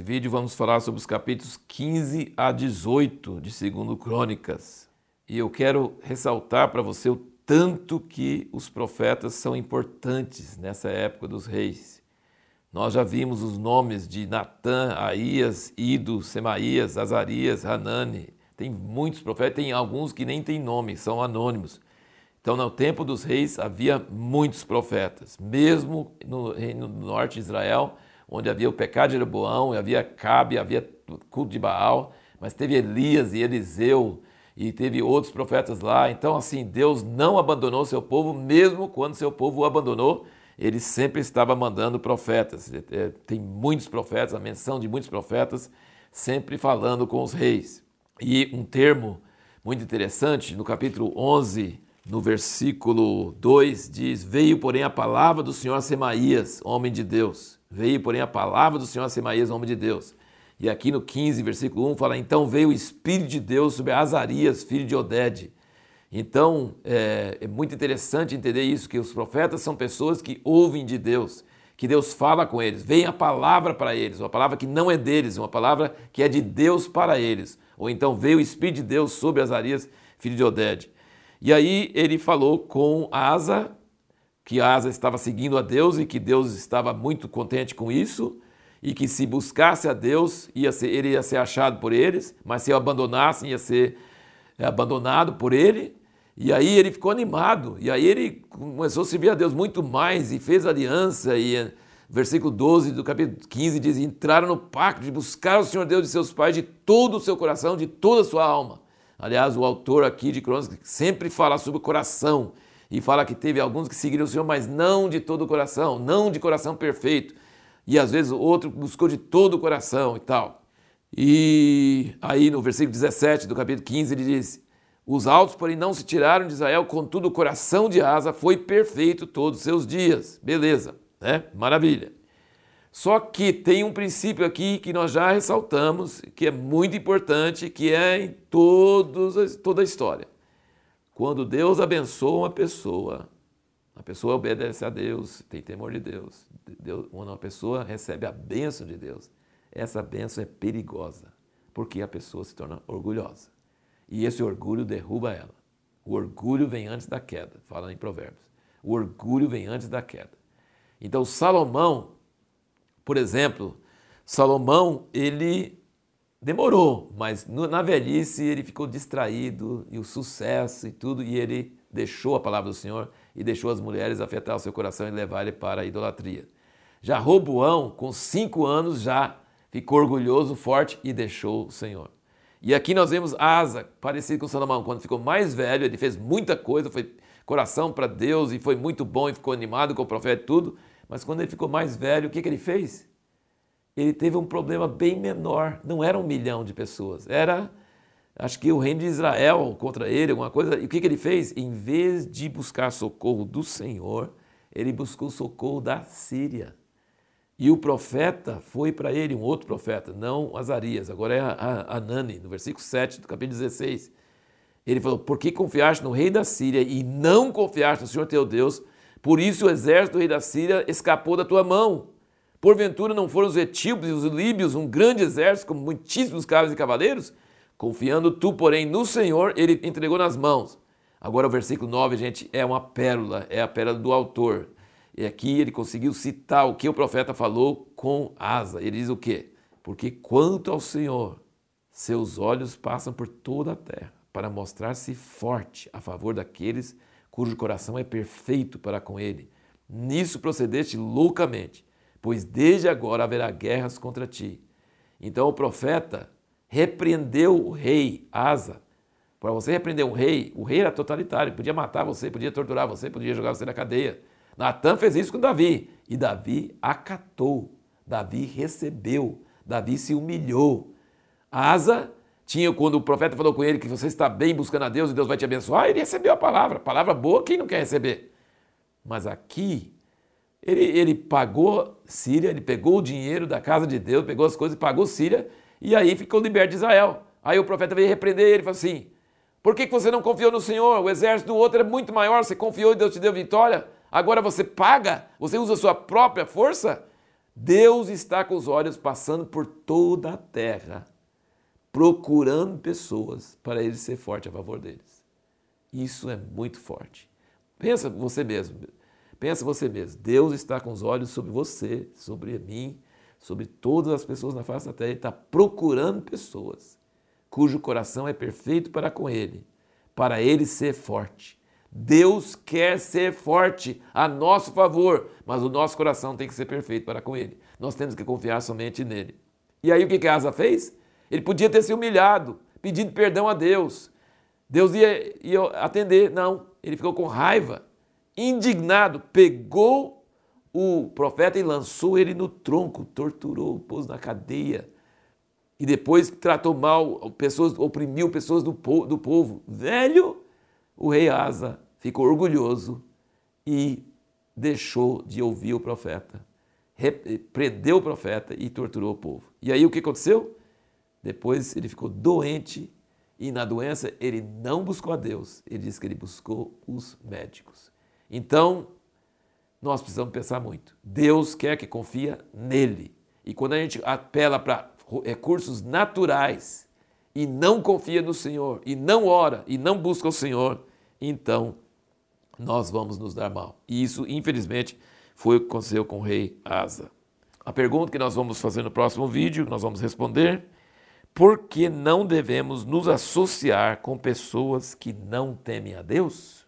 vídeo vamos falar sobre os capítulos 15 a 18 de 2 Crônicas. E eu quero ressaltar para você o tanto que os profetas são importantes nessa época dos reis. Nós já vimos os nomes de Natã, Aías, Ido, Semaías, Azarias, Hanani. Tem muitos profetas, tem alguns que nem têm nome, são anônimos. Então, no tempo dos reis havia muitos profetas, mesmo no reino do norte de Israel, onde havia o pecado de Jeroboão, havia Cabe, havia culto de Baal, mas teve Elias e Eliseu e teve outros profetas lá. Então, assim, Deus não abandonou seu povo, mesmo quando seu povo o abandonou, ele sempre estava mandando profetas. É, tem muitos profetas, a menção de muitos profetas, sempre falando com os reis. E um termo muito interessante, no capítulo 11, no versículo 2, diz: Veio, porém, a palavra do Senhor a Semaías, homem de Deus. Veio, porém, a palavra do Senhor a Semaías, homem de Deus. E aqui no 15, versículo 1, fala: Então veio o Espírito de Deus sobre Azarias, filho de Oded. Então é, é muito interessante entender isso: que os profetas são pessoas que ouvem de Deus, que Deus fala com eles, vem a palavra para eles, uma palavra que não é deles, uma palavra que é de Deus para eles. Ou então veio o Espírito de Deus sobre Azarias, filho de Oded. E aí ele falou com Asa, que Asa estava seguindo a Deus e que Deus estava muito contente com isso, e que se buscasse a Deus, ia ser, ele ia ser achado por eles, mas se o abandonassem, ia ser é, abandonado por ele. E aí ele ficou animado, e aí ele começou a servir a Deus muito mais e fez aliança. E versículo 12 do capítulo 15 diz: Entraram no pacto de buscar o Senhor Deus de seus pais de todo o seu coração, de toda a sua alma. Aliás, o autor aqui de Crônicas sempre fala sobre o coração e fala que teve alguns que seguiram o Senhor, mas não de todo o coração, não de coração perfeito. E às vezes o outro buscou de todo o coração e tal. E aí no versículo 17 do capítulo 15 ele diz: Os altos, porém, não se tiraram de Israel, contudo o coração de Asa foi perfeito todos os seus dias. Beleza, né? Maravilha. Só que tem um princípio aqui que nós já ressaltamos, que é muito importante, que é em todos, toda a história. Quando Deus abençoa uma pessoa, a pessoa obedece a Deus, tem temor de Deus. Deus quando uma pessoa recebe a bênção de Deus, essa bênção é perigosa, porque a pessoa se torna orgulhosa. E esse orgulho derruba ela. O orgulho vem antes da queda, fala em Provérbios. O orgulho vem antes da queda. Então Salomão por exemplo, Salomão, ele demorou, mas na velhice ele ficou distraído e o sucesso e tudo, e ele deixou a palavra do Senhor e deixou as mulheres afetar o seu coração e levar ele para a idolatria. Já Roboão, com cinco anos, já ficou orgulhoso, forte e deixou o Senhor. E aqui nós vemos Asa, parecido com Salomão, quando ficou mais velho, ele fez muita coisa, foi coração para Deus e foi muito bom e ficou animado com o profeta e tudo, mas quando ele ficou mais velho, o que, que ele fez? Ele teve um problema bem menor. Não era um milhão de pessoas. Era, acho que o reino de Israel contra ele, alguma coisa. E o que, que ele fez? Em vez de buscar socorro do Senhor, ele buscou socorro da Síria. E o profeta foi para ele, um outro profeta, não Azarias, agora é Anani, no versículo 7 do capítulo 16. Ele falou: Por que confiaste no rei da Síria e não confiaste no Senhor teu Deus? Por isso o exército do rei da Síria escapou da tua mão. Porventura não foram os etíopes e os líbios um grande exército com muitíssimos carros e cavaleiros? Confiando tu, porém, no Senhor, ele entregou nas mãos. Agora o versículo 9, gente, é uma pérola, é a pérola do autor. E aqui ele conseguiu citar o que o profeta falou com asa. Ele diz o quê? Porque quanto ao Senhor, seus olhos passam por toda a terra para mostrar-se forte a favor daqueles que cujo coração é perfeito para com ele. Nisso procedeste loucamente, pois desde agora haverá guerras contra ti. Então o profeta repreendeu o rei Asa. Para você repreender um rei, o rei era totalitário, podia matar você, podia torturar você, podia jogar você na cadeia. Natan fez isso com Davi e Davi acatou, Davi recebeu, Davi se humilhou. Asa tinha quando o profeta falou com ele que você está bem buscando a Deus e Deus vai te abençoar, ele recebeu a palavra. Palavra boa, quem não quer receber? Mas aqui, ele, ele pagou Síria, ele pegou o dinheiro da casa de Deus, pegou as coisas e pagou Síria, e aí ficou liberto de Israel. Aí o profeta veio repreender ele e falou assim: Por que você não confiou no Senhor? O exército do outro é muito maior, você confiou e Deus te deu vitória. Agora você paga, você usa a sua própria força Deus está com os olhos passando por toda a terra, procurando pessoas para ele ser forte a favor deles. Isso é muito forte. Pensa você mesmo. Pensa você mesmo. Deus está com os olhos sobre você, sobre mim, sobre todas as pessoas na face da terra. Ele está procurando pessoas cujo coração é perfeito para com ele, para ele ser forte. Deus quer ser forte a nosso favor, mas o nosso coração tem que ser perfeito para com ele. Nós temos que confiar somente nele. E aí o que, que Asa fez? Ele podia ter se humilhado, pedindo perdão a Deus. Deus ia, ia atender. Não, ele ficou com raiva, indignado, pegou o profeta e lançou ele no tronco, torturou, pôs na cadeia. E depois tratou mal pessoas, oprimiu pessoas do, do povo. Velho, o rei Asa ficou orgulhoso e deixou de ouvir o profeta. Prendeu o profeta e torturou o povo. E aí o que aconteceu? Depois ele ficou doente e na doença ele não buscou a Deus, ele disse que ele buscou os médicos. Então, nós precisamos pensar muito. Deus quer que confia nele. E quando a gente apela para recursos naturais e não confia no Senhor, e não ora, e não busca o Senhor, então nós vamos nos dar mal. E isso, infelizmente, foi o que aconteceu com o rei Asa. A pergunta que nós vamos fazer no próximo vídeo, nós vamos responder: por que não devemos nos associar com pessoas que não temem a Deus?